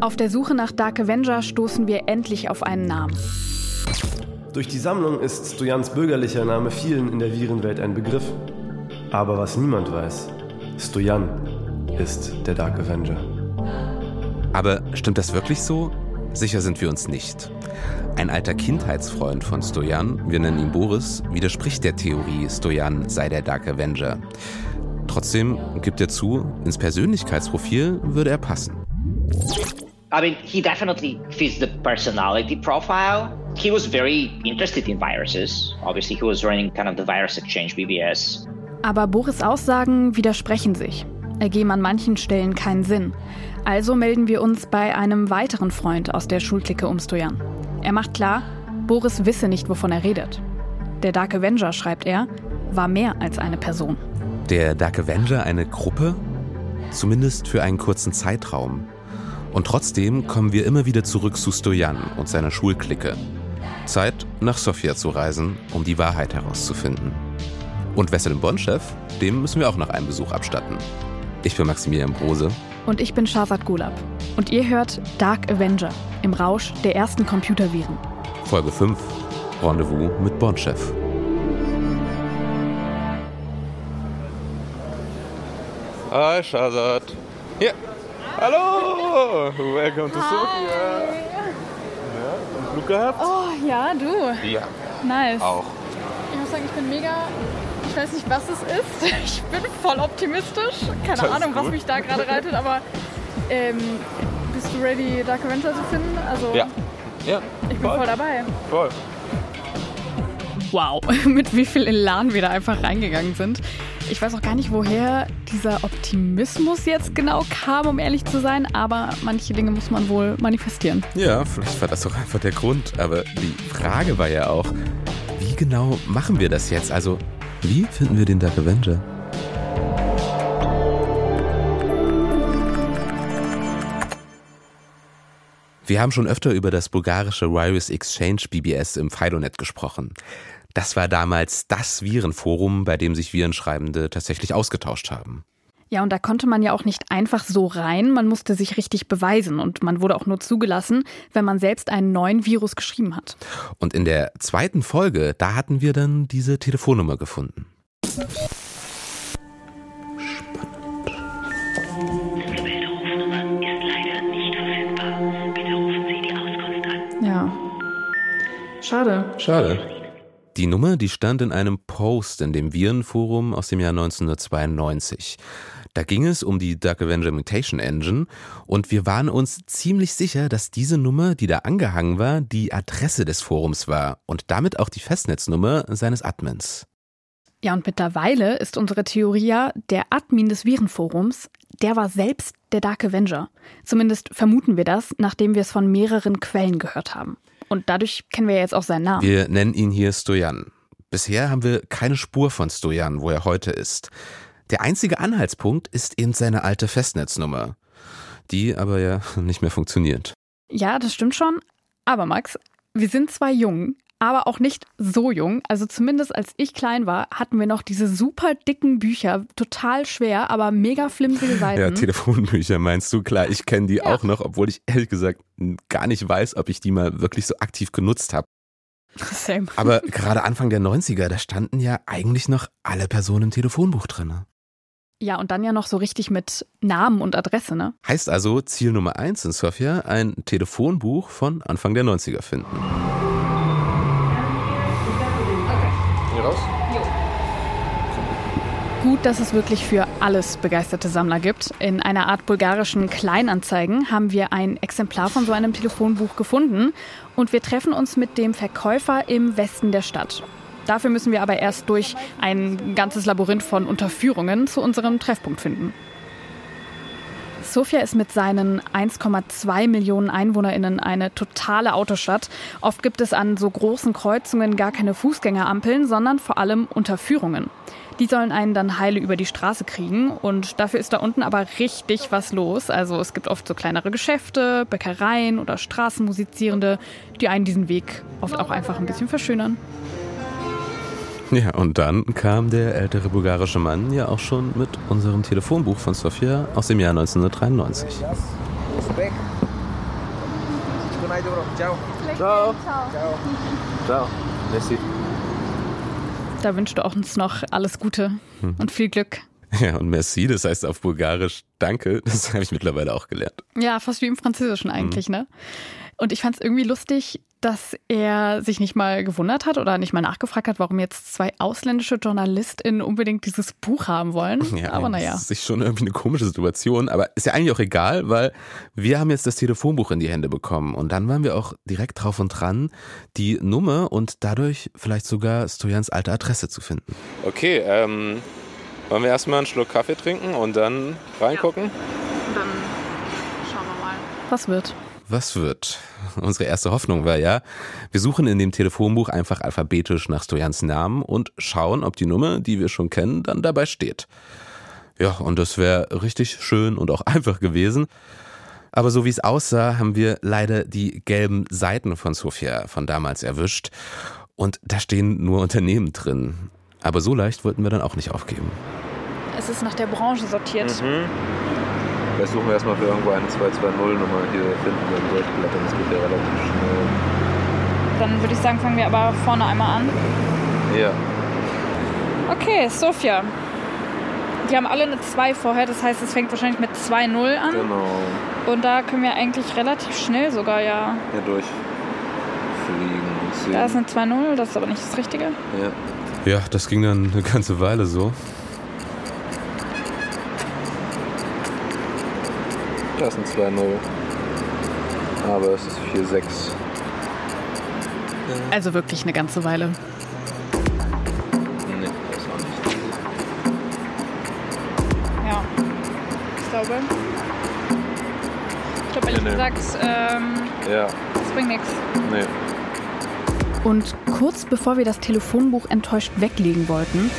Auf der Suche nach Dark Avenger stoßen wir endlich auf einen Namen. Durch die Sammlung ist Stojans bürgerlicher Name vielen in der Virenwelt ein Begriff. Aber was niemand weiß, Stojan ist der Dark Avenger. Aber stimmt das wirklich so? Sicher sind wir uns nicht. Ein alter Kindheitsfreund von Stojan, wir nennen ihn Boris, widerspricht der Theorie, Stojan sei der Dark Avenger. Trotzdem gibt er zu, ins Persönlichkeitsprofil würde er passen. I mean, he definitely fits the personality profile. He was very interested in viruses. Obviously, he was running kind of the Virus Exchange BBS. Aber Boris Aussagen widersprechen sich, ergeben an manchen Stellen keinen Sinn. Also melden wir uns bei einem weiteren Freund aus der Schulklicke um Stojan. Er macht klar, Boris wisse nicht, wovon er redet. Der Dark Avenger, schreibt er, war mehr als eine Person. Der Dark Avenger eine Gruppe? Zumindest für einen kurzen Zeitraum. Und trotzdem kommen wir immer wieder zurück zu Stojan und seiner Schulklicke. Zeit, nach Sofia zu reisen, um die Wahrheit herauszufinden. Und Wesselin Bonchef, dem müssen wir auch noch einen Besuch abstatten. Ich bin Maximilian Brose. Und ich bin Shazad Gulab. Und ihr hört Dark Avenger im Rausch der ersten Computerviren. Folge 5. Rendezvous mit Bonchef. Hi, Shazad. Hier. Hallo. Welcome to. Sofia. Ja, und Glück gehabt? Oh, ja, du. Ja, Nice. auch. Ich muss sagen, ich bin mega. Ich weiß nicht, was es ist. Ich bin voll optimistisch. Keine Das Ahnung, was mich da gerade reitet, aber ähm, bist du ready, Dark Avenger zu finden? Also, Ja. Ja, ich bin voll dabei. voll. Wow, mit wie viel Elan wir da einfach reingegangen sind. Ich weiß auch gar nicht, woher dieser Optimismus jetzt genau kam, um ehrlich zu sein, aber manche Dinge muss man wohl manifestieren. Ja, vielleicht war das doch einfach der Grund. Aber die Frage war ja auch, wie genau machen wir das jetzt? Also, wie finden wir den Dark Avenger? Wir haben schon öfter über das bulgarische Virus Exchange BBS im Fidonet gesprochen. Das war damals das Virenforum, bei dem sich Virenschreibende tatsächlich ausgetauscht haben. Ja, und da konnte man ja auch nicht einfach so rein, man musste sich richtig beweisen und man wurde auch nur zugelassen, wenn man selbst einen neuen Virus geschrieben hat. Und in der zweiten Folge, da hatten wir dann diese Telefonnummer gefunden. Gewählte Rufnummer ist leider nicht verfügbar. Bitte rufen Sie die Auskunft an. Ja. Schade. Schade. Die Nummer, die stand in einem Post in dem Virenforum aus dem Jahr 1992. Da ging es um die Dark Avenger Mutation Engine und wir waren uns ziemlich sicher, dass diese Nummer, die da angehangen war, die Adresse des Forums war und damit auch die Festnetznummer seines Admins. Ja, und mittlerweile ist unsere Theorie ja, der Admin des Virenforums, der war selbst der Dark Avenger. Zumindest vermuten wir das, nachdem wir es von mehreren Quellen gehört haben. Und dadurch kennen wir jetzt auch seinen Namen. Wir nennen ihn hier Stojan. Bisher haben wir keine Spur von Stojan, wo er heute ist. Der einzige Anhaltspunkt ist eben seine alte Festnetznummer, die aber ja nicht mehr funktioniert. Ja, das stimmt schon. Aber Max, wir sind zwar jung, aber auch nicht so jung. Also zumindest als ich klein war, hatten wir noch diese super dicken Bücher, total schwer, aber mega flimsige Seiten. Ja, Telefonbücher meinst du? Klar, ich kenne die Ja. auch noch, obwohl ich ehrlich gesagt gar nicht weiß, ob ich die mal wirklich so aktiv genutzt habe. Same. Aber gerade Anfang der 90er, da standen ja eigentlich noch alle Personen im Telefonbuch drin. Ja, und dann ja noch so richtig mit Namen und Adresse, ne? Heißt also, Ziel Nummer eins in Sofia, ein Telefonbuch von Anfang der 90er finden. Gut, dass es wirklich für alles begeisterte Sammler gibt. In einer Art bulgarischen Kleinanzeigen haben wir ein Exemplar von so einem Telefonbuch gefunden und wir treffen uns mit dem Verkäufer im Westen der Stadt. Dafür müssen wir aber erst durch ein ganzes Labyrinth von Unterführungen zu unserem Treffpunkt finden. Sofia ist mit seinen 1,2 Millionen EinwohnerInnen eine totale Autostadt. Oft gibt es an so großen Kreuzungen gar keine Fußgängerampeln, sondern vor allem Unterführungen. Die sollen einen dann heile über die Straße kriegen und dafür ist da unten aber richtig was los. Also es gibt oft so kleinere Geschäfte, Bäckereien oder Straßenmusizierende, die einen diesen Weg oft auch einfach ein bisschen verschönern. Ja, und dann kam der ältere bulgarische Mann ja auch schon mit unserem Telefonbuch von Sofia aus dem Jahr 1993. Ciao. Ciao. Ciao. Merci. Da wünscht du auch uns noch alles Gute und viel Glück. Ja, und merci, das heißt auf Bulgarisch Danke, das habe ich mittlerweile auch gelernt. Ja, fast wie im Französischen eigentlich, ne? Und ich fand es irgendwie lustig, dass er sich nicht mal gewundert hat oder nicht mal nachgefragt hat, warum jetzt zwei ausländische JournalistInnen unbedingt dieses Buch haben wollen. Ja, Aber naja. Das ist schon irgendwie eine komische Situation, aber ist ja eigentlich auch egal, weil wir haben jetzt das Telefonbuch in die Hände bekommen und dann waren wir auch direkt drauf und dran, die Nummer und dadurch vielleicht sogar Stojans alte Adresse zu finden. Okay, ähm, wollen wir erstmal einen Schluck Kaffee trinken und dann reingucken? Dann schauen wir mal. Was wird? Was wird? Unsere erste Hoffnung war ja, wir suchen in dem Telefonbuch einfach alphabetisch nach Stojans Namen und schauen, ob die Nummer, die wir schon kennen, dann dabei steht. Ja, und das wäre richtig schön und auch einfach gewesen. Aber so wie es aussah, haben wir leider die gelben Seiten von Sofia von damals erwischt. Und da stehen nur Unternehmen drin. Aber so leicht wollten wir dann auch nicht aufgeben. Es ist nach der Branche sortiert. Vielleicht suchen wir erstmal für irgendwo eine 220-Nummer hier finden wir die Durchblättern. Das geht ja relativ schnell. Dann würde ich sagen, fangen wir aber vorne einmal an. Ja. Okay, Sofia. Die haben alle eine 2 vorher, das heißt, es fängt wahrscheinlich mit 2-0 an. Genau. Und da können wir eigentlich relativ schnell sogar, ja. Hier durchfliegen und sehen. Da ist eine 2-0, das ist aber nicht das Richtige. ja. Ja, das ging dann eine ganze Weile so. Da ist ein 2-0. Aber es ist 4-6. Also wirklich eine ganze Weile. Nee, das auch nicht. Ja. Ich glaube. Ich glaube, ehrlich Nee, nee. gesagt, ähm, Ja, das bringt nichts. nee. Und kurz bevor wir das Telefonbuch enttäuscht weglegen wollten,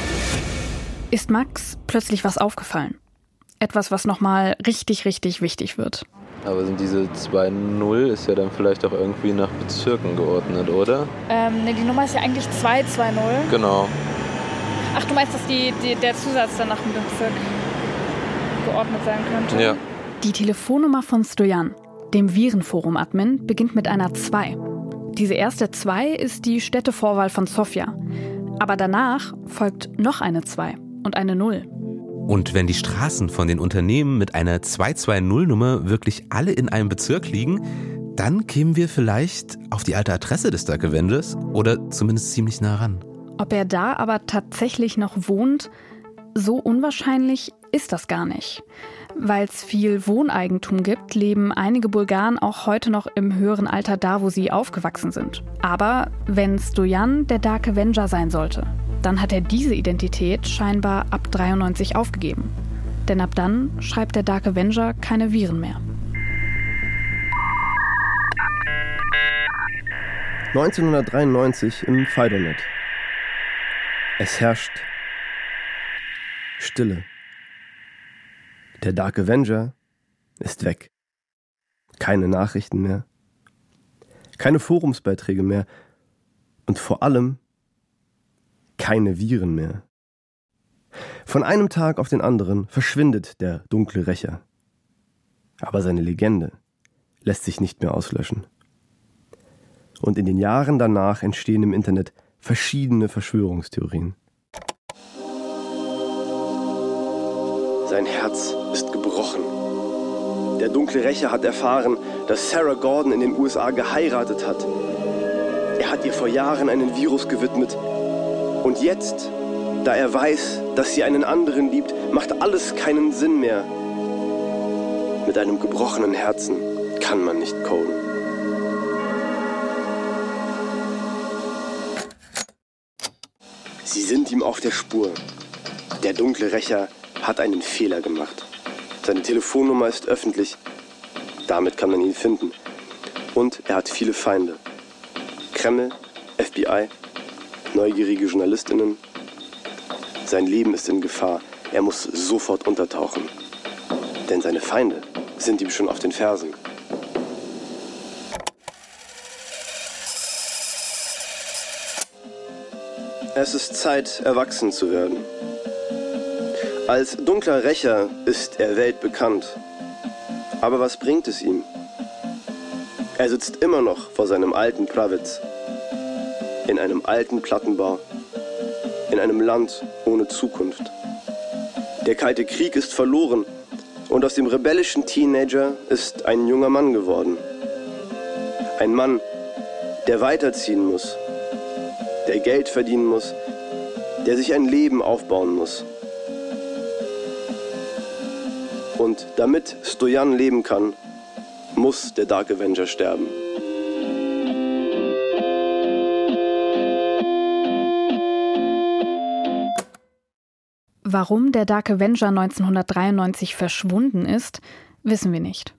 ist Max plötzlich was aufgefallen. Etwas, was nochmal richtig, richtig wichtig wird. Aber sind diese 2-0 ist ja dann vielleicht auch irgendwie nach Bezirken geordnet, oder? Ähm, ne, die Nummer ist ja eigentlich 220. Genau. Ach, du meinst, dass die, die, der Zusatz dann nach dem Bezirk geordnet sein könnte? Ja. Die Telefonnummer von Stojan, dem Virenforum-Admin, beginnt mit einer 2. Diese erste 2 ist die Städtevorwahl von Sofia. Aber danach folgt noch eine 2 und eine 0. Und wenn die Straßen von den Unternehmen mit einer 220-Nummer wirklich alle in einem Bezirk liegen, dann kämen wir vielleicht auf die alte Adresse des Dark Avengers oder zumindest ziemlich nah ran. Ob er da aber tatsächlich noch wohnt, so unwahrscheinlich ist das gar nicht. Weil es viel Wohneigentum gibt, leben einige Bulgaren auch heute noch im höheren Alter da, wo sie aufgewachsen sind. Aber wenn Stojan der Dark Avenger sein sollte, dann hat er diese Identität scheinbar ab 93 aufgegeben. Denn ab dann schreibt der Dark Avenger keine Viren mehr. 1993 im Fidonet. Es herrscht Stille. Der Dark Avenger ist weg. Keine Nachrichten mehr. Keine Forumsbeiträge mehr. Und vor allem keine Viren mehr. Von einem Tag auf den anderen verschwindet der dunkle Rächer. Aber seine Legende lässt sich nicht mehr auslöschen. Und in den Jahren danach entstehen im Internet verschiedene Verschwörungstheorien. Sein Herz ist gebrochen. Der dunkle Rächer hat erfahren, dass Sarah Gordon in den USA geheiratet hat. Er hat ihr vor Jahren einen Virus gewidmet. Und jetzt, da er weiß, dass sie einen anderen liebt, macht alles keinen Sinn mehr. Mit einem gebrochenen Herzen kann man nicht coden. Sie sind ihm auf der Spur. Der dunkle Rächer hat einen Fehler gemacht. Seine Telefonnummer ist öffentlich. Damit kann man ihn finden. Und er hat viele Feinde. Kreml, FBI, neugierige Journalistinnen. Sein Leben ist in Gefahr. Er muss sofort untertauchen. Denn seine Feinde sind ihm schon auf den Fersen. Es ist Zeit, erwachsen zu werden. Als dunkler Rächer ist er weltbekannt. Aber was bringt es ihm? Er sitzt immer noch vor seinem alten Pravitz. In einem alten Plattenbau. In einem Land ohne Zukunft. Der Kalte Krieg ist verloren und aus dem rebellischen Teenager ist ein junger Mann geworden. Ein Mann, der weiterziehen muss, der Geld verdienen muss, der sich ein Leben aufbauen muss. Und damit Stojan leben kann, muss der Dark Avenger sterben. Warum der Dark Avenger 1993 verschwunden ist, wissen wir nicht.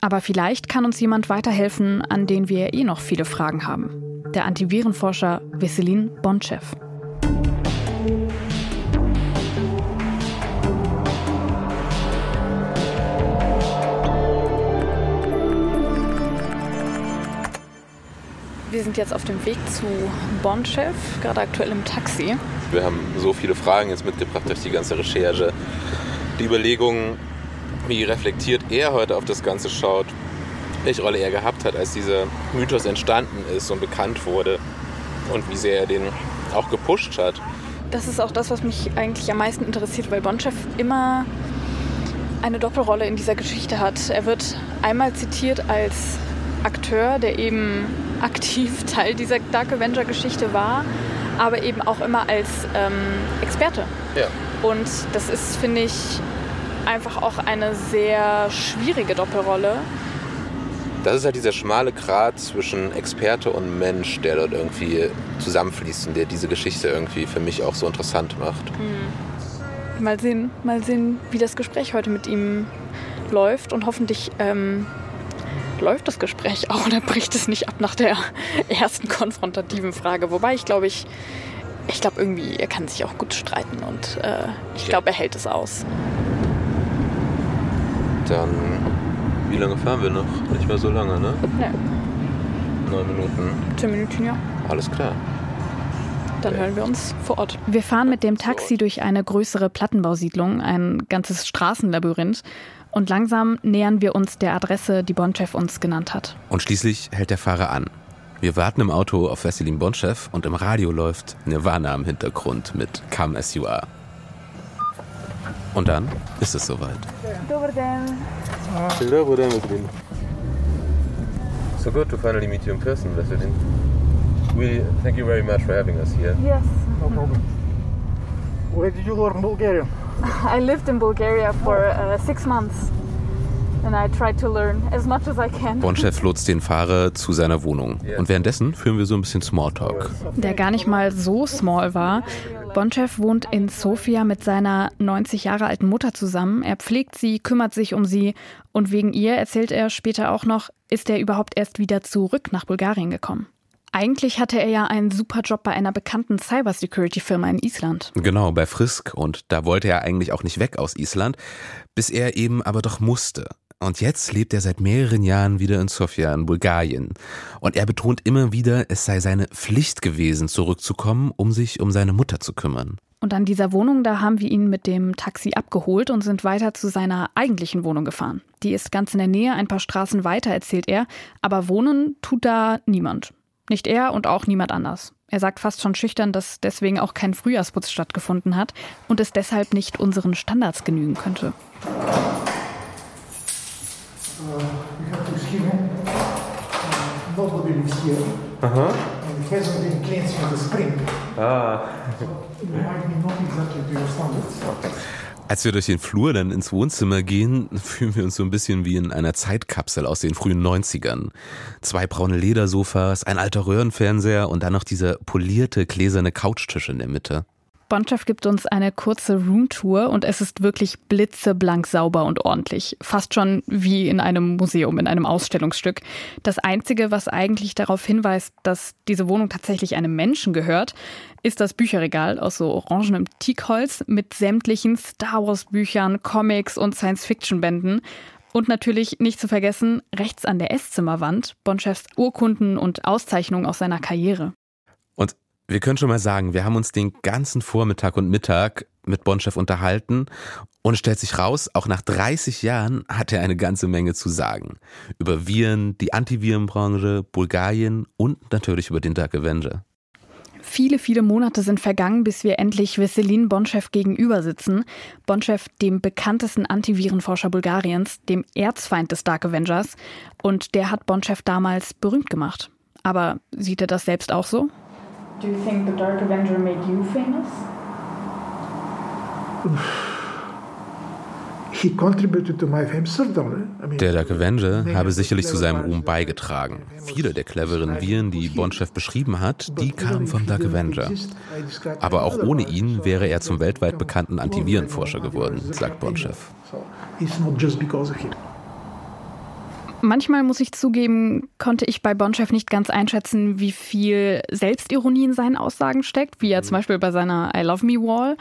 Aber vielleicht kann uns jemand weiterhelfen, an den wir eh noch viele Fragen haben. Der Antivirenforscher Veselin Bonchev. Wir sind jetzt auf dem Weg zu Bonchev, gerade aktuell im Taxi. Wir haben so viele Fragen jetzt mitgebracht durch die ganze Recherche. Die Überlegungen, wie reflektiert er heute auf das Ganze schaut, welche Rolle er gehabt hat, als dieser Mythos entstanden ist und bekannt wurde und wie sehr er den auch gepusht hat. Das ist auch das, was mich eigentlich am meisten interessiert, weil Bonchev immer eine Doppelrolle in dieser Geschichte hat. Er wird einmal zitiert als Akteur, der eben aktiv Teil dieser Dark Avenger-Geschichte war, aber eben auch immer als ähm, Experte. Ja. Und das ist, finde ich, einfach auch eine sehr schwierige Doppelrolle. Das ist halt dieser schmale Grat zwischen Experte und Mensch, der dort irgendwie zusammenfließt und der diese Geschichte irgendwie für mich auch so interessant macht. Mal sehen, mal sehen, wie das Gespräch heute mit ihm läuft und hoffentlich ähm, läuft das Gespräch auch oder bricht es nicht ab nach der ersten konfrontativen Frage. Wobei ich glaube, ich, ich glaube irgendwie, er kann sich auch gut streiten und äh, ich glaube, er hält es aus. Dann, wie lange fahren wir noch? Nicht mehr so lange, ne? Ja, Neun Minuten. zehn Minuten, ja. Alles klar. Dann hören wir uns vor Ort. Wir fahren mit dem Taxi durch eine größere Plattenbausiedlung, ein ganzes Straßenlabyrinth. Und langsam nähern wir uns der Adresse, die Bonchev uns genannt hat. Und schließlich hält der Fahrer an. Wir warten im Auto auf Veselin Bonchev und im Radio läuft Nirvana im Hintergrund mit Come As You Are. Und dann ist es soweit. So good to finally meet you in person, Veselin. We thank you very much for having us here. Yes. No problem. Where did you learn Bulgarian? I lived in Bulgaria for uh, six months. And I tried to learn as much as I can. Bonchev lotst den Fahrer zu seiner Wohnung. Und währenddessen führen wir so ein bisschen Smalltalk. Der gar nicht mal so small war. Bonchev wohnt in Sofia mit seiner 90 Jahre alten Mutter zusammen. Er pflegt sie, kümmert sich um sie und wegen ihr, erzählt er später auch noch, ist er überhaupt erst wieder zurück nach Bulgarien gekommen. Eigentlich hatte er ja einen super Job bei einer bekannten Cybersecurity-Firma in Island. Genau, bei Frisk. Und da wollte er eigentlich auch nicht weg aus Island, bis er eben aber doch musste. Und jetzt lebt er seit mehreren Jahren wieder in Sofia in Bulgarien. Und er betont immer wieder, es sei seine Pflicht gewesen, zurückzukommen, um sich um seine Mutter zu kümmern. Und an dieser Wohnung, da haben wir ihn mit dem Taxi abgeholt und sind weiter zu seiner eigentlichen Wohnung gefahren. Die ist ganz in der Nähe, ein paar Straßen weiter, erzählt er. Aber wohnen tut da niemand. Nicht er und auch niemand anders. Er sagt fast schon schüchtern, dass deswegen auch kein Frühjahrsputz stattgefunden hat und es deshalb nicht unseren Standards genügen könnte. Spring. Ah. It Als wir durch den Flur dann ins Wohnzimmer gehen, fühlen wir uns so ein bisschen wie in einer Zeitkapsel aus den frühen 90ern. Zwei braune Ledersofas, ein alter Röhrenfernseher und dann noch dieser polierte gläserne Couchtisch in der Mitte. Bonchev gibt uns eine kurze Roomtour und es ist wirklich blitzeblank sauber und ordentlich. Fast schon wie in einem Museum, in einem Ausstellungsstück. Das Einzige, was eigentlich darauf hinweist, dass diese Wohnung tatsächlich einem Menschen gehört, ist das Bücherregal aus so orangenem Teakholz mit sämtlichen Star Wars Büchern, Comics und Science-Fiction-Bänden. Und natürlich nicht zu vergessen, rechts an der Esszimmerwand Bonchefs Urkunden und Auszeichnungen aus seiner Karriere. Wir können schon mal sagen, wir haben uns den ganzen Vormittag und Mittag mit Bonchef unterhalten Und stellt sich raus, auch nach 30 Jahren hat er eine ganze Menge zu sagen. Über Viren, die Antivirenbranche, Bulgarien und natürlich über den Dark Avenger. Viele, viele Monate sind vergangen, bis wir endlich Veselin Bonchev gegenüber sitzen. Bonchev, dem bekanntesten Antivirenforscher Bulgariens, dem Erzfeind des Dark Avengers. Und der hat Bonchev damals berühmt gemacht. Aber sieht er das selbst auch so? Do you think the Dark Avenger made you famous? He contributed to my fame, certainly. I mean, Der Dark Avenger habe sicherlich zu seinem Ruhm beigetragen. Viele der cleveren Viren, die Bonchev beschrieben hat, die kamen vom Dark Avenger. Aber auch ohne ihn wäre er zum weltweit bekannten Antivirenforscher geworden, sagt Bonchev. So it's not just because of him. Manchmal muss ich zugeben, konnte ich bei Bonchev nicht ganz einschätzen, wie viel Selbstironie in seinen Aussagen steckt, wie er zum Beispiel bei seiner I Love Me Wall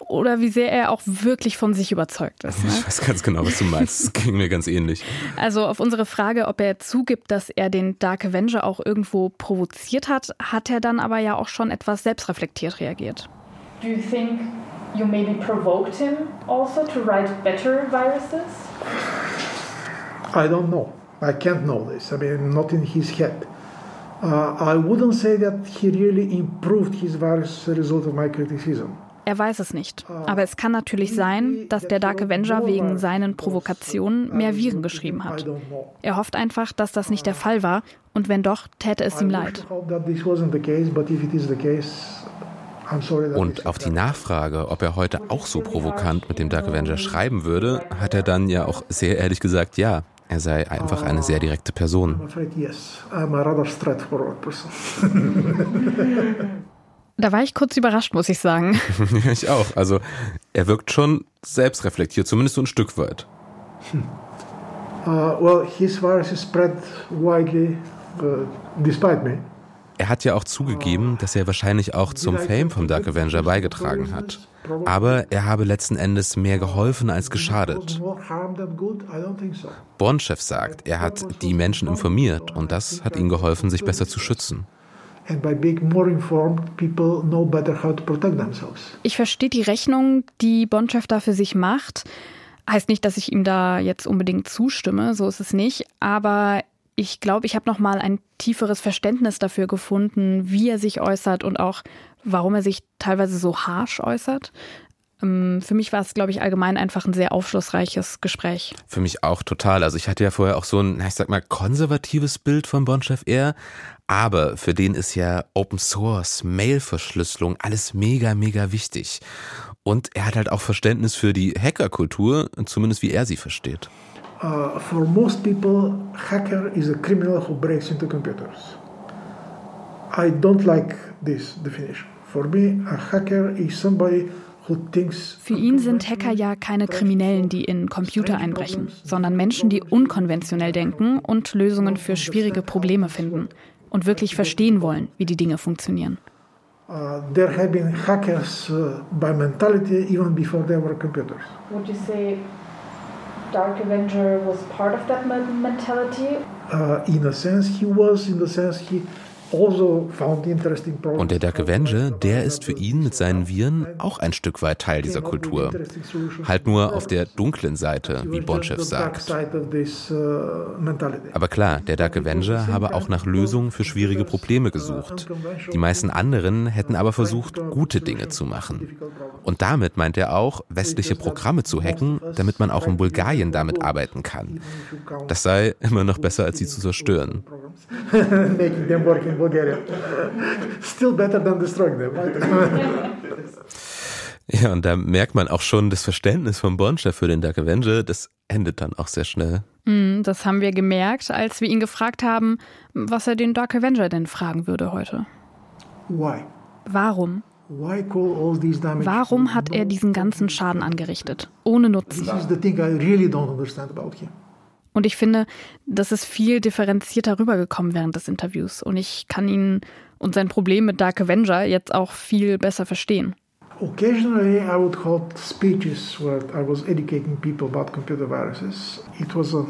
oder wie sehr er auch wirklich von sich überzeugt ist. Ne? Ich weiß ganz genau, was du meinst. Das ging mir ganz ähnlich. Also auf unsere Frage, ob er zugibt, dass er den Dark Avenger auch irgendwo provoziert hat, hat er dann aber ja auch schon etwas selbstreflektiert reagiert. Do you think you maybe provoked him also to write better viruses? I don't know. I can't know this. I mean, not in his head. Uh, I wouldn't say that he really improved his virus as a result of my criticism. Er weiß es nicht. Aber es kann natürlich sein, dass der Dark Avenger wegen seinen Provokationen mehr Viren geschrieben hat. Er hofft einfach, dass das nicht der Fall war und wenn doch, täte es ihm leid. Und auf die Nachfrage, ob er heute auch so provokant mit dem Dark Avenger schreiben würde, hat er dann ja auch sehr ehrlich gesagt, ja, er sei einfach eine sehr direkte Person. Da war ich kurz überrascht, muss ich sagen. Ja, ich auch. Also er wirkt schon selbstreflektiert, zumindest so ein Stück weit. Uh, well, his virus is spread widely uh, despite me. Er hat ja auch zugegeben, dass er wahrscheinlich auch zum Fame vom Dark Avenger beigetragen hat. Aber er habe letzten Endes mehr geholfen als geschadet. Bonchev sagt, er hat die Menschen informiert und das hat ihnen geholfen, sich besser zu schützen. Ich verstehe die Rechnung, die Bonchev da für sich macht. Heißt nicht, dass ich ihm da jetzt unbedingt zustimme, so ist es nicht. Aber ich glaube, ich habe noch mal ein tieferes Verständnis dafür gefunden, wie er sich äußert und auch, warum er sich teilweise so harsh äußert. Ähm, Für mich war es, glaube ich, allgemein einfach ein sehr aufschlussreiches Gespräch. Für mich auch total. Also ich hatte ja vorher auch so ein, ich sag mal, konservatives Bild von Bonchef eher. Aber für den ist ja Open Source, Mail-Verschlüsselung, alles mega, mega wichtig. Und er hat halt auch Verständnis für die Hackerkultur, zumindest wie er sie versteht. Uh, for most people, hacker is a criminal who breaks into computers. I don't like this definition. For me, a hacker is somebody who thinks Für ihn sind Hacker ja keine Kriminellen, die in Computer einbrechen, sondern Menschen, die unkonventionell denken und Lösungen für schwierige Probleme finden und wirklich verstehen wollen, wie die Dinge funktionieren. uh, there have been hackers uh, by mentality even before there were computers. Would you say Dark Avenger was part of that mentality? Uh, in a sense, he was, in the sense, he also. Und der Dark Avenger, der ist für ihn mit seinen Viren auch ein Stück weit Teil dieser Kultur. Halt nur auf der dunklen Seite, wie Bonchev sagt. Aber klar, der Dark Avenger habe auch nach Lösungen für schwierige Probleme gesucht. Die meisten anderen hätten aber versucht, gute Dinge zu machen. Und damit meint er auch, westliche Programme zu hacken, damit man auch in Bulgarien damit arbeiten kann. Das sei immer noch besser, als sie zu zerstören. Making them work in Bulgaria. Still better than destroying them. Ja, und da merkt man auch schon das Verständnis von Bonchev für den Dark Avenger, das endet dann auch sehr schnell. Mm, Das haben wir gemerkt, als wir ihn gefragt haben, was er den Dark Avenger denn fragen würde heute. Why? Warum? Why call all these damage? Warum hat er diesen ganzen Schaden angerichtet? Ohne Nutzen. This is the thing I really don't understand about him. Und ich finde, das ist viel differenzierter rübergekommen während des Interviews. Und ich kann ihn und sein Problem mit Dark Avenger jetzt auch viel besser verstehen. Occasionally, I would hold speeches where I was educating people about computer viruses. It was a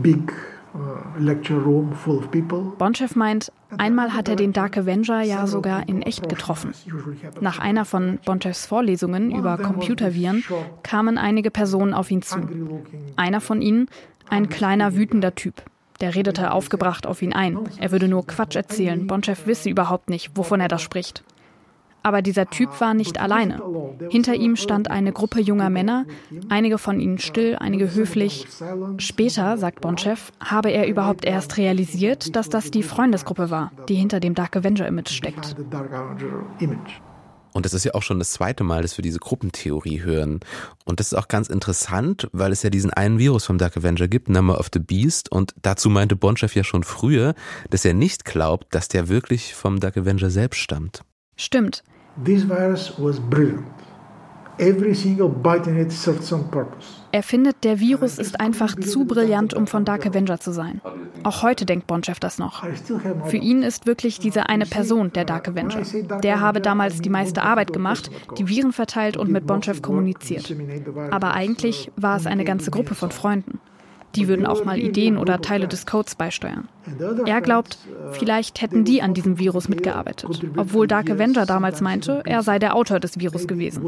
big people. Bonchev meint, einmal hat er den Dark Avenger ja sogar in echt getroffen. Nach einer von Bonchevs Vorlesungen über Computerviren kamen einige Personen auf ihn zu. Einer von ihnen, ein kleiner wütender Typ. Der redete aufgebracht auf ihn ein. Er würde nur Quatsch erzählen. Bonchev wisse überhaupt nicht, wovon er da spricht. Aber dieser Typ war nicht alleine. Hinter ihm stand eine Gruppe junger Männer, einige von ihnen still, einige höflich. Später, sagt Bonchev, habe er überhaupt erst realisiert, dass das die Freundesgruppe war, die hinter dem Dark Avenger-Image steckt. Und das ist ja auch schon das zweite Mal, dass wir diese Gruppentheorie hören. Und das ist auch ganz interessant, weil es ja diesen einen Virus vom Dark Avenger gibt, Number of the Beast. Und dazu meinte Bonchev ja schon früher, dass er nicht glaubt, dass der wirklich vom Dark Avenger selbst stammt. Stimmt. This virus was brilliant. Every single bite in it served some purpose. Er findet, der Virus ist einfach zu brillant, um von Dark Avenger zu sein. Auch heute denkt Bonchev das noch. Für ihn ist wirklich diese eine Person der Dark Avenger. Der habe damals die meiste Arbeit gemacht, die Viren verteilt und mit Bonchev kommuniziert. Aber eigentlich war es eine ganze Gruppe von Freunden. Die würden auch mal Ideen oder Teile des Codes beisteuern. Er glaubt, vielleicht hätten die an diesem Virus mitgearbeitet, obwohl Dark Avenger damals meinte, er sei der Autor des Virus gewesen.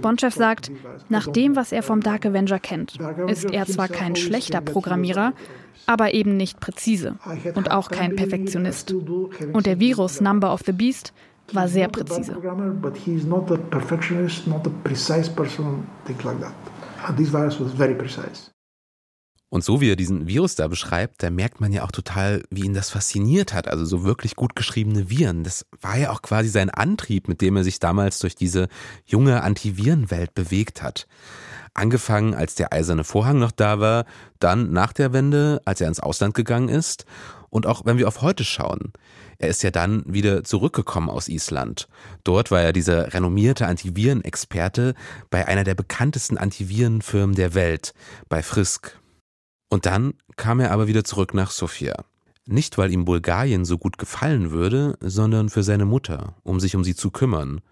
Bonchev sagt, nach dem, was er vom Dark Avenger kennt, ist er zwar kein schlechter Programmierer, aber eben nicht präzise und auch kein Perfektionist. Und der Virus Number of the Beast war sehr präzise. This virus was very precise. Und so wie er diesen Virus da beschreibt, da merkt man ja auch total, wie ihn das fasziniert hat. Also so wirklich gut geschriebene Viren. Das war ja auch quasi sein Antrieb, mit dem er sich damals durch diese junge Antivirenwelt bewegt hat. Angefangen, als der eiserne Vorhang noch da war, dann nach der Wende, als er ins Ausland gegangen ist. Und auch wenn wir auf heute schauen. Er ist ja dann wieder zurückgekommen aus Island. Dort war er dieser renommierte Antivirenexperte bei einer der bekanntesten Antivirenfirmen der Welt, bei Frisk. Und dann kam er aber wieder zurück nach Sofia. Nicht, weil ihm Bulgarien so gut gefallen würde, sondern für seine Mutter, um sich um sie zu kümmern.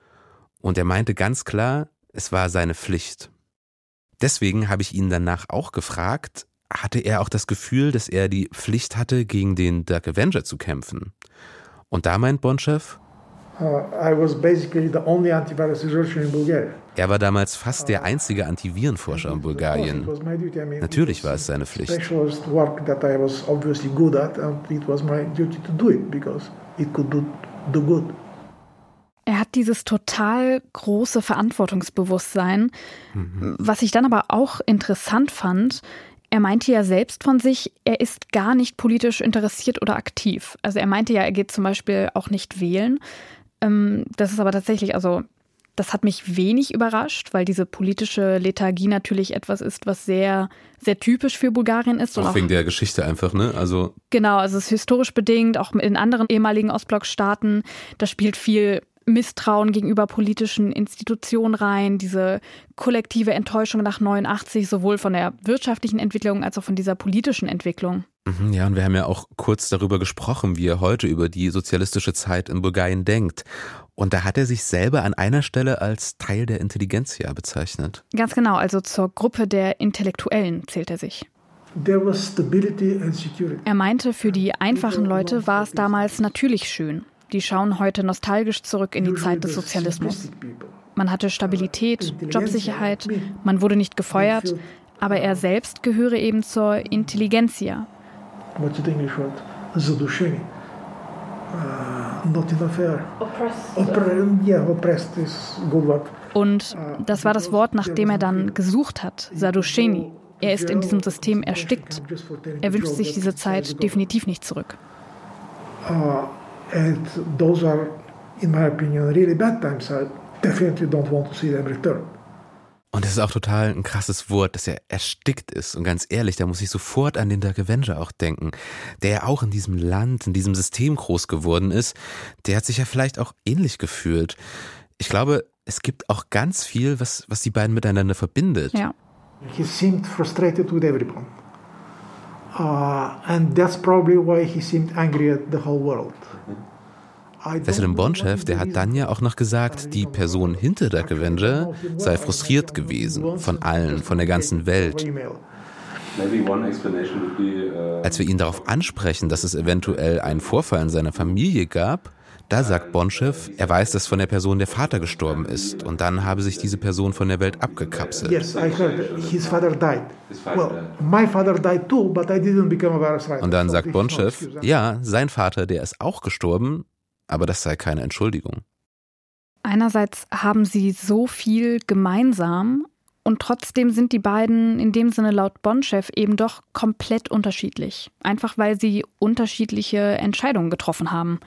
Und er meinte ganz klar, es war seine Pflicht. Deswegen habe ich ihn danach auch gefragt, hatte er auch das Gefühl, dass er die Pflicht hatte, gegen den Dark Avenger zu kämpfen? Und da meint Bonchev, er war damals fast der einzige Antivirenforscher in Bulgarien. Natürlich war es seine Pflicht. Er hat dieses total große Verantwortungsbewusstsein. Mhm. Was ich dann aber auch interessant fand, er meinte ja selbst von sich, er ist gar nicht politisch interessiert oder aktiv. Also er meinte ja, er geht zum Beispiel auch nicht wählen. Ähm, das ist aber tatsächlich, also das hat mich wenig überrascht, weil diese politische Lethargie natürlich etwas ist, was sehr, sehr typisch für Bulgarien ist. Auch, auch wegen der Geschichte einfach, ne? Also genau, also es ist historisch bedingt, auch in anderen ehemaligen Ostblockstaaten, da spielt viel Misstrauen gegenüber politischen Institutionen rein, diese kollektive Enttäuschung nach 89, sowohl von der wirtschaftlichen Entwicklung als auch von dieser politischen Entwicklung. Mhm, ja, und wir haben ja auch kurz darüber gesprochen, wie er heute über die sozialistische Zeit in Bulgarien denkt. Und da hat er sich selber an einer Stelle als Teil der Intelligenzia bezeichnet. Ganz genau, also zur Gruppe der Intellektuellen zählt er sich. Er meinte, für die einfachen Leute war es damals natürlich schön. Die schauen heute nostalgisch zurück in die Zeit des Sozialismus. Man hatte Stabilität, Jobsicherheit, man wurde nicht gefeuert, aber er selbst gehöre eben zur Intelligenzia. Und das war das Wort, nach dem er dann gesucht hat, Sadusheni. Er ist in diesem System erstickt. Er wünscht sich diese Zeit definitiv nicht zurück. Uh, And those are, in my opinion, really bad times. I definitely don't want to see them return. Und das ist auch total ein krasses Wort, dass er erstickt ist. Und ganz ehrlich, da muss ich sofort an den Dark Avenger auch denken, der ja auch in diesem Land, in diesem System groß geworden ist. Der hat sich ja vielleicht auch ähnlich gefühlt. Ich glaube, es gibt auch ganz viel, was, was die beiden miteinander verbindet. Ja. He seemed frustrated with everyone. Uh, and that's probably why he seemed angry at the whole world. Veselin Bonchev, der hat dann ja auch noch gesagt, die Person hinter Dark Avenger sei frustriert gewesen von allen, von der ganzen Welt. Als wir ihn darauf ansprechen, dass es eventuell einen Vorfall in seiner Familie gab, da sagt Bonchev, er weiß, dass von der Person der Vater gestorben ist und dann habe sich diese Person von der Welt abgekapselt. Und dann sagt excuse. ja, sein Vater, der ist auch gestorben, aber das sei keine Entschuldigung. Einerseits haben sie so viel gemeinsam und trotzdem sind die beiden in dem Sinne laut Bonchev eben doch komplett unterschiedlich. Einfach weil sie unterschiedliche Entscheidungen getroffen haben.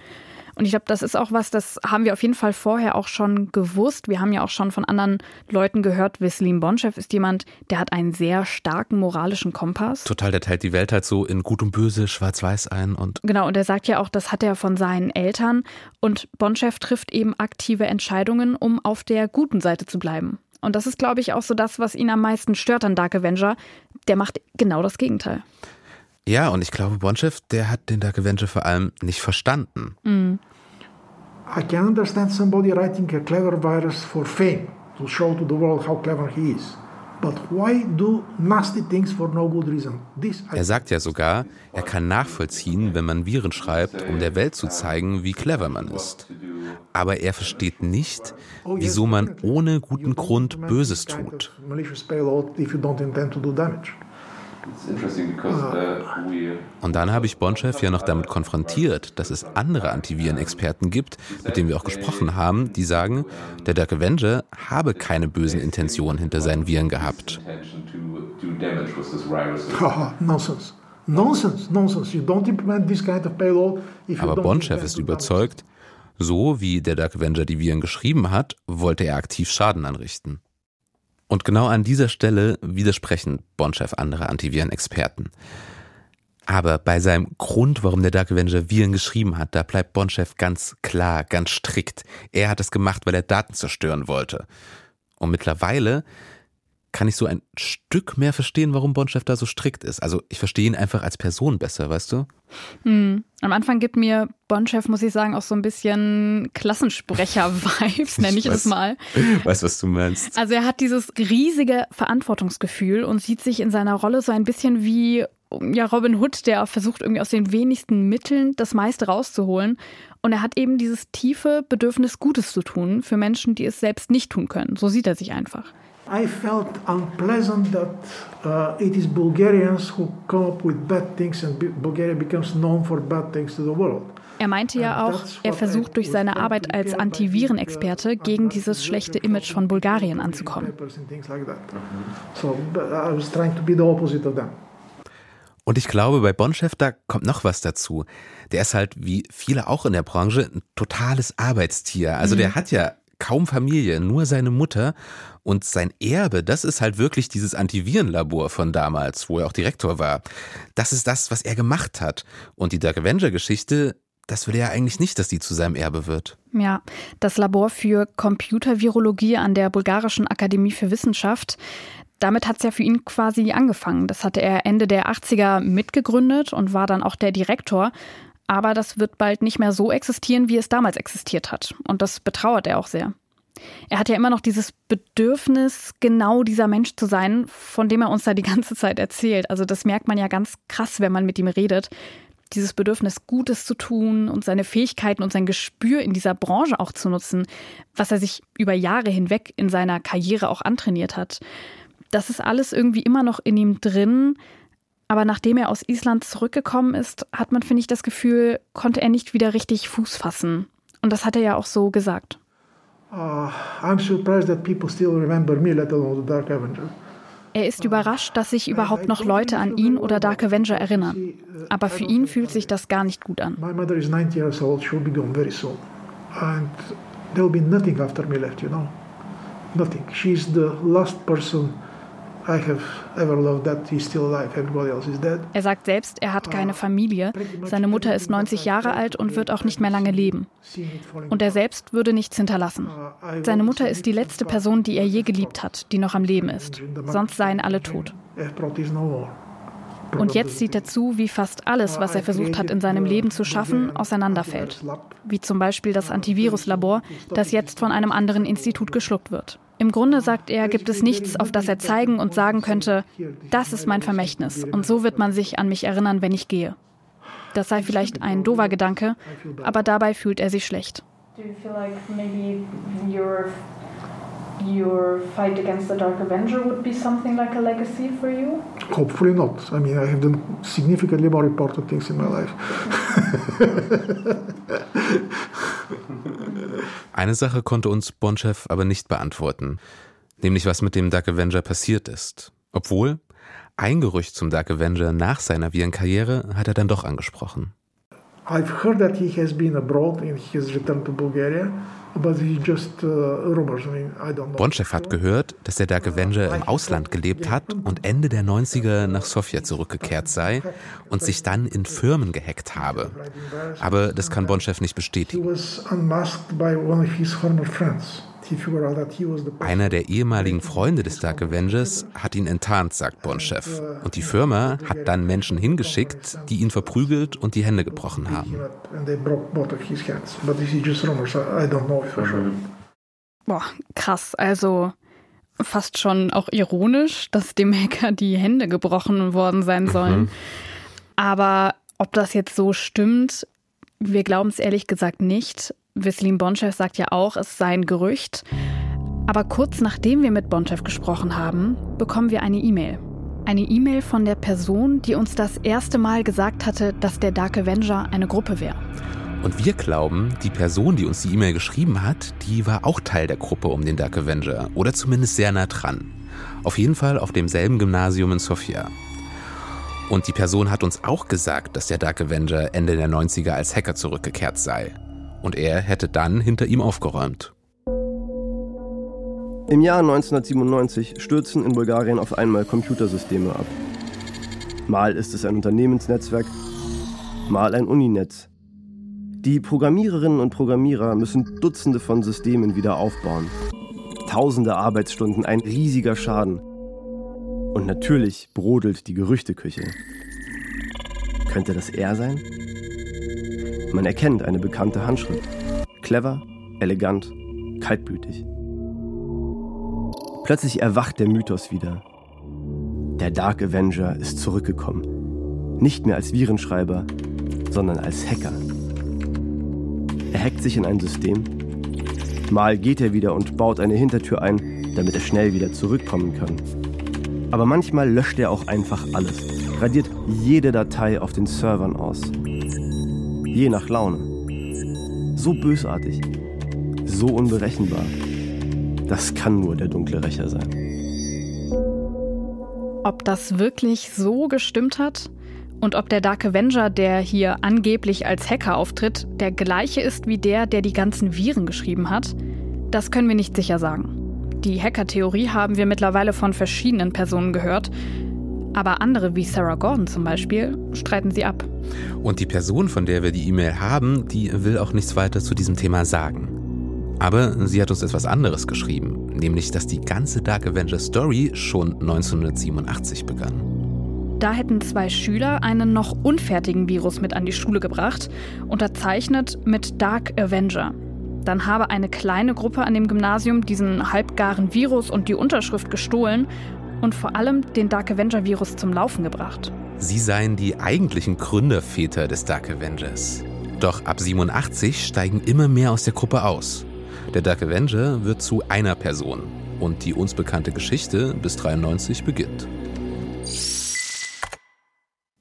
Und ich glaube, das ist auch was, das haben wir auf jeden Fall vorher auch schon gewusst. Wir haben ja auch schon von anderen Leuten gehört, Weslim Bonchev ist jemand, der hat einen sehr starken moralischen Kompass. Total, der teilt die Welt halt so in Gut und Böse, Schwarz-Weiß ein und Genau, und er sagt ja auch, das hat er von seinen Eltern. Und Bonchev trifft eben aktive Entscheidungen, um auf der guten Seite zu bleiben. Und das ist, glaube ich, auch so das, was ihn am meisten stört an Dark Avenger. Der macht genau das Gegenteil. Ja, und ich glaube, Bonchev, der hat den Dark Avenger vor allem nicht verstanden. I can understand somebody writing a clever virus for fame, to show to the world how clever he is. But why do nasty things for no good reason? This Er sagt ja sogar, er kann nachvollziehen, wenn man Viren schreibt, um der Welt zu zeigen, wie clever man ist. Aber er versteht nicht, wieso man ohne guten Grund Böses tut. of Malicious payload if you don't intend to do damage. Und dann habe ich Bonchev ja noch damit konfrontiert, dass es andere Antivirenexperten gibt, mit denen wir auch gesprochen haben, die sagen, der Dark Avenger habe keine bösen Intentionen hinter seinen Viren gehabt. Haha, nonsense. Nonsense, nonsense. You don't implement this kind of payload if you Aber intend ist überzeugt, so wie der Dark Avenger die Viren geschrieben hat, wollte er aktiv Schaden anrichten. Und genau an dieser Stelle widersprechen Bonchev andere Antivirenexperten. Aber bei seinem Grund, warum der Dark Avenger Viren geschrieben hat, da bleibt Bonchev ganz klar, ganz strikt. Er hat es gemacht, weil er Daten zerstören wollte. Und mittlerweile kann ich so ein Stück mehr verstehen, warum Bonchev da so strikt ist. Also ich verstehe ihn einfach als Person besser, weißt du? Hm. Am Anfang gibt mir Bonchev, muss ich sagen, auch so ein bisschen Klassensprecher-Vibes, nenne ich es weiß. mal. Weißt was du meinst? Also er hat dieses riesige Verantwortungsgefühl und sieht sich in seiner Rolle so ein bisschen wie ja, Robin Hood, der versucht irgendwie aus den wenigsten Mitteln das meiste rauszuholen. Und er hat eben dieses tiefe Bedürfnis, Gutes zu tun für Menschen, die es selbst nicht tun können. So sieht er sich einfach. I felt unpleasant that uh, it is Bulgarians who come up with bad things and Bu- Bulgaria becomes known for bad things to the world. Er meinte ja auch, er versucht durch seine Arbeit als Antivirenexperte gegen dieses schlechte Image von Bulgarien anzukommen. So but I was trying to be the opposite of them. Und ich glaube, bei Bonchef, da kommt noch was dazu. Der ist halt, wie viele auch in der Branche, ein totales Arbeitstier. Also der hat ja kaum Familie, nur seine Mutter. Und sein Erbe, das ist halt wirklich dieses Antivirenlabor von damals, wo er auch Direktor war. Das ist das, was er gemacht hat. Und die Dark Avenger-Geschichte, das will er eigentlich nicht, dass die zu seinem Erbe wird. Ja, das Labor für Computervirologie an der Bulgarischen Akademie für Wissenschaft. Damit hat es ja für ihn quasi angefangen. Das hatte er Ende der 80er mitgegründet und war dann auch der Direktor. Aber das wird bald nicht mehr so existieren, wie es damals existiert hat. Und das betrauert er auch sehr. Er hat ja immer noch dieses Bedürfnis, genau dieser Mensch zu sein, von dem er uns da die ganze Zeit erzählt. Also das merkt man ja ganz krass, wenn man mit ihm redet. Dieses Bedürfnis, Gutes zu tun und seine Fähigkeiten und sein Gespür in dieser Branche auch zu nutzen, was er sich über Jahre hinweg in seiner Karriere auch antrainiert hat. Das ist alles irgendwie immer noch in ihm drin. Aber nachdem er aus Island zurückgekommen ist, hat man, finde ich, das Gefühl, konnte er nicht wieder richtig Fuß fassen. Und das hat er ja auch so gesagt. Uh, I'm surprised that people still remember me, let alone the Dark Avenger. Er ist überrascht, dass sich überhaupt noch Leute an ihn oder Dark Avenger erinnern. Aber für ihn fühlt sich das gar nicht gut an. My mother is 90 years old. She'll be gone very soon. And there will be nothing after me left, you know? Nothing. She's the last person Er sagt selbst, er hat keine Familie. Seine Mutter ist 90 Jahre alt und wird auch nicht mehr lange leben. Und er selbst würde nichts hinterlassen. Seine Mutter ist die letzte Person, die er je geliebt hat, die noch am Leben ist. Sonst seien alle tot. Und jetzt sieht er zu, wie fast alles, was er versucht hat in seinem Leben zu schaffen, auseinanderfällt. Wie zum Beispiel das Antiviruslabor, das jetzt von einem anderen Institut geschluckt wird. Im Grunde, sagt er, gibt es nichts, auf das er zeigen und sagen könnte, das ist mein Vermächtnis und so wird man sich an mich erinnern, wenn ich gehe. Das sei vielleicht ein dover Gedanke, aber dabei fühlt er sich schlecht. Your fight against the Dark Avenger would be something like a legacy for you? Hopefully not. I mean, I have done significantly more important things in my life. Eine Sache konnte uns Bonchef aber nicht beantworten, nämlich was mit dem Dark Avenger passiert ist. Obwohl, ein Gerücht zum Dark Avenger nach seiner Virenkarriere hat er dann doch angesprochen. I've heard that he has been abroad and he has returned to Bulgaria. Uh, Bonchev hat gehört, dass der Avenger im Ausland gelebt hat und Ende der 90er nach Sofia zurückgekehrt sei und sich dann in Firmen gehackt habe. Aber das kann Bonchev nicht bestätigen. Einer der ehemaligen Freunde des Dark Avengers hat ihn enttarnt, sagt Bonchef. Und die Firma hat dann Menschen hingeschickt, die ihn verprügelt und die Hände gebrochen haben. Boah, krass. Also fast schon auch ironisch, dass dem Hacker die Hände gebrochen worden sein sollen. Mhm. Aber ob das jetzt so stimmt, wir glauben es ehrlich gesagt nicht. Wislim Bonchev sagt ja auch, es sei ein Gerücht. Aber kurz nachdem wir mit Bonchev gesprochen haben, bekommen wir eine E-Mail. Eine E-Mail von der Person, die uns das erste Mal gesagt hatte, dass der Dark Avenger eine Gruppe wäre. Und wir glauben, die Person, die uns die E-Mail geschrieben hat, die war auch Teil der Gruppe um den Dark Avenger oder zumindest sehr nah dran. Auf jeden Fall auf demselben Gymnasium in Sofia. Und die Person hat uns auch gesagt, dass der Dark Avenger Ende der 90er als Hacker zurückgekehrt sei und er hätte dann hinter ihm aufgeräumt. Im Jahr 1997 stürzen in Bulgarien auf einmal Computersysteme ab. Mal ist es ein Unternehmensnetzwerk, mal ein Uninetz. Die Programmiererinnen und Programmierer müssen Dutzende von Systemen wieder aufbauen. Tausende Arbeitsstunden, ein riesiger Schaden. Und natürlich brodelt die Gerüchteküche. Könnte das er sein? Man erkennt eine bekannte Handschrift. Clever, elegant, kaltblütig. Plötzlich erwacht der Mythos wieder. Der Dark Avenger ist zurückgekommen. Nicht mehr als Virenschreiber, sondern als Hacker. Er hackt sich in ein System. Mal geht er wieder und baut eine Hintertür ein, damit er schnell wieder zurückkommen kann. Aber manchmal löscht er auch einfach alles, radiert jede Datei auf den Servern aus je nach Laune. So bösartig, so unberechenbar. Das kann nur der dunkle Rächer sein. Ob das wirklich so gestimmt hat und ob der Dark Avenger, der hier angeblich als Hacker auftritt, der gleiche ist wie der, der die ganzen Viren geschrieben hat, das können wir nicht sicher sagen. Die Hacker-Theorie haben wir mittlerweile von verschiedenen Personen gehört, aber andere wie Sarah Gordon zum Beispiel streiten sie ab. Und die Person, von der wir die E-Mail haben, die will auch nichts weiter zu diesem Thema sagen. Aber sie hat uns etwas anderes geschrieben, nämlich dass die ganze Dark Avenger Story schon 1987 begann. Da hätten zwei Schüler einen noch unfertigen Virus mit an die Schule gebracht, unterzeichnet mit Dark Avenger. Dann habe eine kleine Gruppe an dem Gymnasium diesen halbgaren Virus und die Unterschrift gestohlen und vor allem den Dark Avenger Virus zum Laufen gebracht. Sie seien die eigentlichen Gründerväter des Dark Avengers. Doch ab 87 steigen immer mehr aus der Gruppe aus. Der Dark Avenger wird zu einer Person und die uns bekannte Geschichte bis 93 beginnt.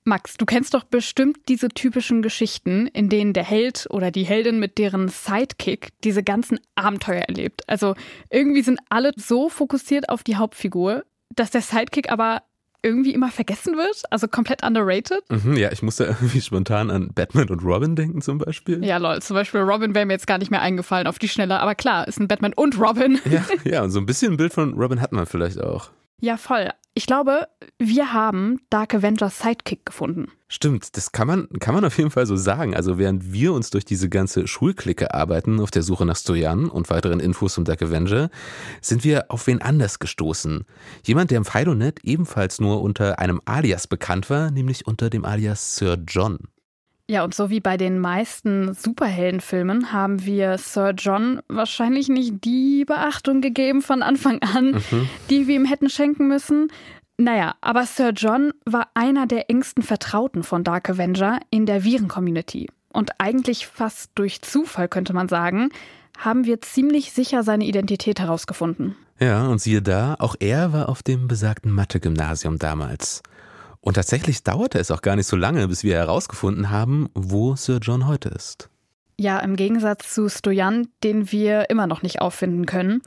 Max, du kennst doch bestimmt diese typischen Geschichten, in denen der Held oder die Heldin mit deren Sidekick diese ganzen Abenteuer erlebt. Also irgendwie sind alle so fokussiert auf die Hauptfigur, dass der Sidekick aber irgendwie immer vergessen wird, also komplett underrated. Mhm, ja, ich musste irgendwie spontan an Batman und Robin denken zum Beispiel. Ja, lol, zum Beispiel Robin wäre mir jetzt gar nicht mehr eingefallen auf die Schnelle, aber klar, ist ein Batman und Robin. Ja, ja, und so ein bisschen ein Bild von Robin hat man vielleicht auch. Ja, voll. Ich glaube, wir haben Dark Avengers Sidekick gefunden. Stimmt, das kann man, kann man auf jeden Fall so sagen. Also während wir uns durch diese ganze Schulklicke arbeiten auf der Suche nach Stojan und weiteren Infos zum Dark Avenger, sind wir auf wen anders gestoßen. Jemand, der im Fidonet ebenfalls nur unter einem Alias bekannt war, nämlich unter dem Alias Sir John. Ja, und so wie bei den meisten Superheldenfilmen haben wir Sir John wahrscheinlich nicht die Beachtung gegeben von Anfang an, mhm. die wir ihm hätten schenken müssen. Naja, aber Sir John war einer der engsten Vertrauten von Dark Avenger in der Viren-Community. Und eigentlich fast durch Zufall könnte man sagen, haben wir ziemlich sicher seine Identität herausgefunden. Ja, und siehe da, auch er war auf dem besagten Mathe-Gymnasium damals. Und tatsächlich dauerte es auch gar nicht so lange, bis wir herausgefunden haben, wo Sir John heute ist. Ja, im Gegensatz zu Stojan, den wir immer noch nicht auffinden können.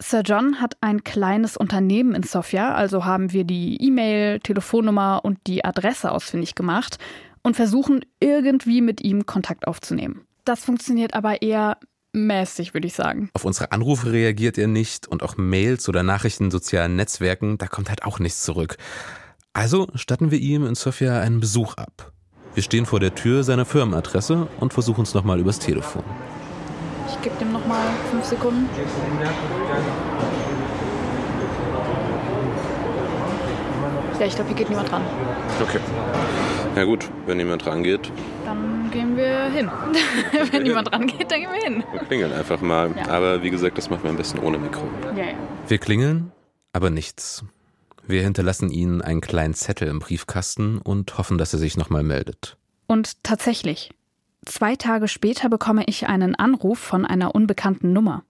Sir John hat ein kleines Unternehmen in Sofia, also haben wir die E-Mail, Telefonnummer und die Adresse ausfindig gemacht und versuchen irgendwie mit ihm Kontakt aufzunehmen. Das funktioniert aber eher mäßig, würde ich sagen. Auf unsere Anrufe reagiert er nicht und auch Mails oder Nachrichten in sozialen Netzwerken, da kommt halt auch nichts zurück. Also statten wir ihm in Sofia einen Besuch ab. Wir stehen vor der Tür seiner Firmenadresse und versuchen es nochmal übers Telefon. Ich gebe dem nochmal fünf Sekunden. Ja, ich glaube, hier geht niemand dran. Okay. Ja gut, wenn niemand rangeht. Dann gehen wir hin. wenn niemand rangeht, dann gehen wir hin. Wir klingeln einfach mal. Ja. Aber wie gesagt, das machen wir am besten ohne Mikro. Ja, ja. Wir klingeln, aber nichts. Wir hinterlassen Ihnen einen kleinen Zettel im Briefkasten und hoffen, dass er sich nochmal meldet. Und tatsächlich, Zwei Tage später bekomme ich einen Anruf von einer unbekannten Nummer.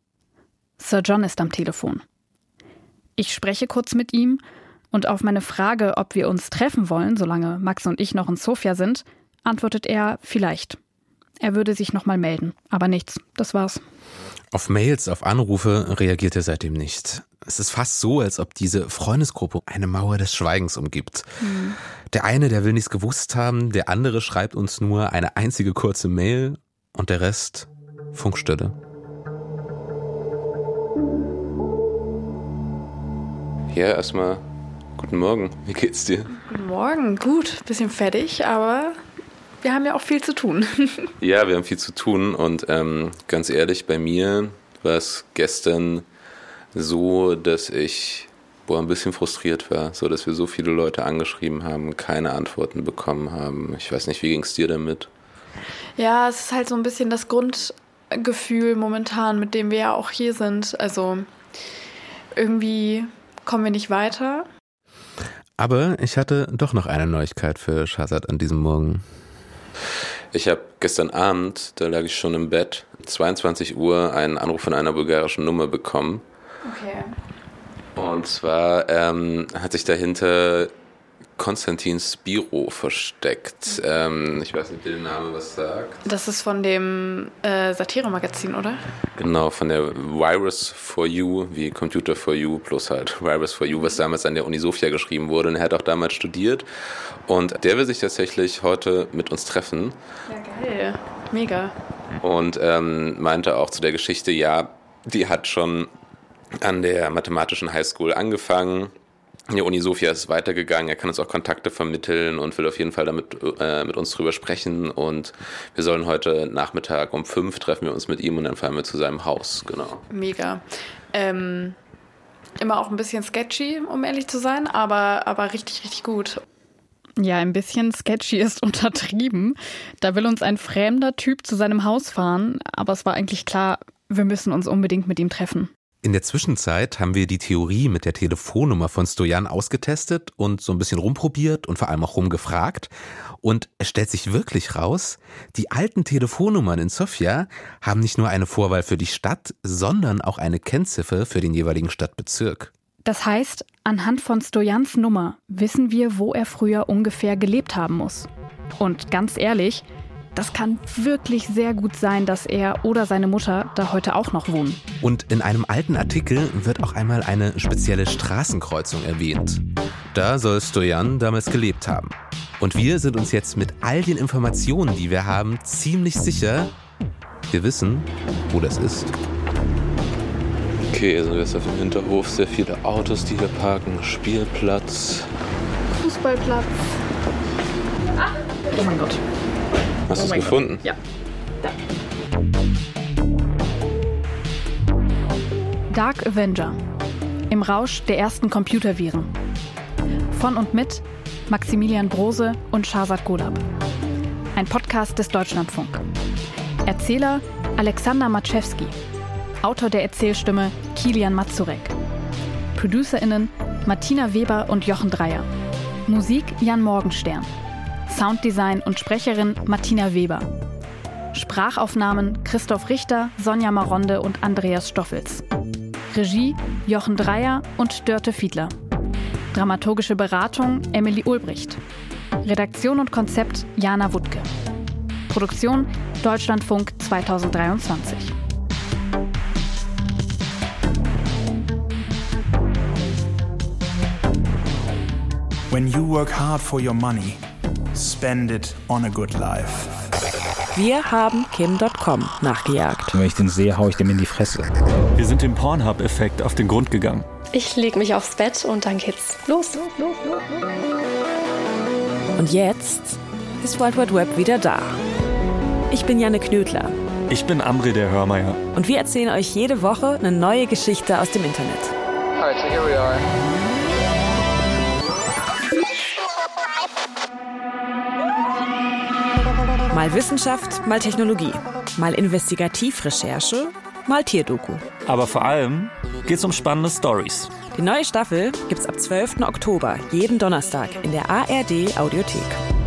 Sir John ist am Telefon. Ich spreche kurz mit ihm und auf meine Frage, ob wir uns treffen wollen, solange Max und ich noch in Sofia sind, antwortet er vielleicht. Er würde sich nochmal melden, aber nichts, das war's. Auf Mails, auf Anrufe reagiert er seitdem nicht. Es ist fast so, als ob diese Freundesgruppe eine Mauer des Schweigens umgibt. Mhm. Der eine, der will nichts gewusst haben, der andere schreibt uns nur eine einzige kurze Mail und der Rest Funkstille. Ja, erstmal guten Morgen. Wie geht's dir? Guten Morgen, gut. Bisschen fertig, aber wir haben ja auch viel zu tun. ja, wir haben viel zu tun und ähm, ganz ehrlich, bei mir war es gestern so, dass ich boah, ein bisschen frustriert war, so dass wir so viele Leute angeschrieben haben, keine Antworten bekommen haben. Ich weiß nicht, wie ging es dir damit? Ja, es ist halt so ein bisschen das Grundgefühl momentan, mit dem wir ja auch hier sind. Also irgendwie kommen wir nicht weiter. Aber ich hatte doch noch eine Neuigkeit für Shazad an diesem Morgen. Ich habe gestern Abend, da lag ich schon im Bett, 22 Uhr einen Anruf von einer bulgarischen Nummer bekommen. Okay. Und zwar ähm, hat sich dahinter Konstantin Spiro versteckt. Ähm, ich weiß nicht, wie der Name was sagt. Das ist von dem äh, Satire-Magazin, oder? Genau, von der Virus for You, wie Computer for You, plus halt Virus for You, was damals an der Uni Sofia geschrieben wurde. Und er hat auch damals studiert. Und der will sich tatsächlich heute mit uns treffen. Ja, geil. Mega. Und ähm, meinte auch zu der Geschichte, ja, die hat schon an der mathematischen Highschool angefangen die Uni Sofia ist weitergegangen, er kann uns auch Kontakte vermitteln und will auf jeden Fall damit äh, mit uns drüber sprechen. Und wir sollen heute Nachmittag um fünf treffen wir uns mit ihm und dann fahren wir zu seinem Haus, genau. Mega. Ähm, immer auch ein bisschen sketchy, um ehrlich zu sein, aber, aber richtig, richtig gut. Ja, ein bisschen sketchy ist untertrieben. Da will uns ein fremder Typ zu seinem Haus fahren, aber es war eigentlich klar, wir müssen uns unbedingt mit ihm treffen. In der Zwischenzeit haben wir die Theorie mit der Telefonnummer von Stojan ausgetestet und so ein bisschen rumprobiert und vor allem auch rumgefragt. Und es stellt sich wirklich raus, die alten Telefonnummern in Sofia haben nicht nur eine Vorwahl für die Stadt, sondern auch eine Kennziffer für den jeweiligen Stadtbezirk. Das heißt, anhand von Stojans Nummer wissen wir, wo er früher ungefähr gelebt haben muss. Und ganz ehrlich, das kann wirklich sehr gut sein, dass er oder seine Mutter da heute auch noch wohnen. Und in einem alten Artikel wird auch einmal eine spezielle Straßenkreuzung erwähnt. Da soll Stojan damals gelebt haben. Und wir sind uns jetzt mit all den Informationen, die wir haben, ziemlich sicher, wir wissen, wo das ist. Okay, also jetzt auf dem Hinterhof sehr viele Autos, die hier parken, Spielplatz. Fußballplatz. Ach, oh mein Gott. Hast oh du es gefunden? Gott. Ja. Da. Dark Avenger. Im Rausch der ersten Computerviren. Von und mit Maximilian Brose und Shahzad Golab. ein Podcast des Deutschlandfunk. Erzähler Alexander Matschewski. Autor der Erzählstimme Kilian Mazurek. ProducerInnen Martina Weber und Jochen Dreier. Musik Jan Morgenstern. Sounddesign und Sprecherin Martina Weber. Sprachaufnahmen Christoph Richter, Sonja Maronde und Andreas Stoffels. Regie Jochen Dreier und Dörte Fiedler. Dramaturgische Beratung Emily Ulbricht. Redaktion und Konzept Jana Wuttke. Produktion Deutschlandfunk 2023. When you work hard for your money, spend it on a good life. Wir haben Kim.com nachgejagt. Wenn ich den sehe, hau ich dem in die Fresse. Wir sind dem Pornhub-Effekt auf den Grund gegangen. Ich leg mich aufs Bett und dann geht's los. los, los, los, los. Und jetzt ist World Wide Web wieder da. Ich bin Janne Knödler. Ich bin Amri der Hörmeier. Und wir erzählen euch jede Woche eine neue Geschichte aus dem Internet. Alright, so here we are. Mal Wissenschaft, mal Technologie. Mal Investigativrecherche, mal Tierdoku. Aber vor allem geht's um spannende Stories. Die neue Staffel gibt's ab 12. Oktober jeden Donnerstag in der ARD Audiothek.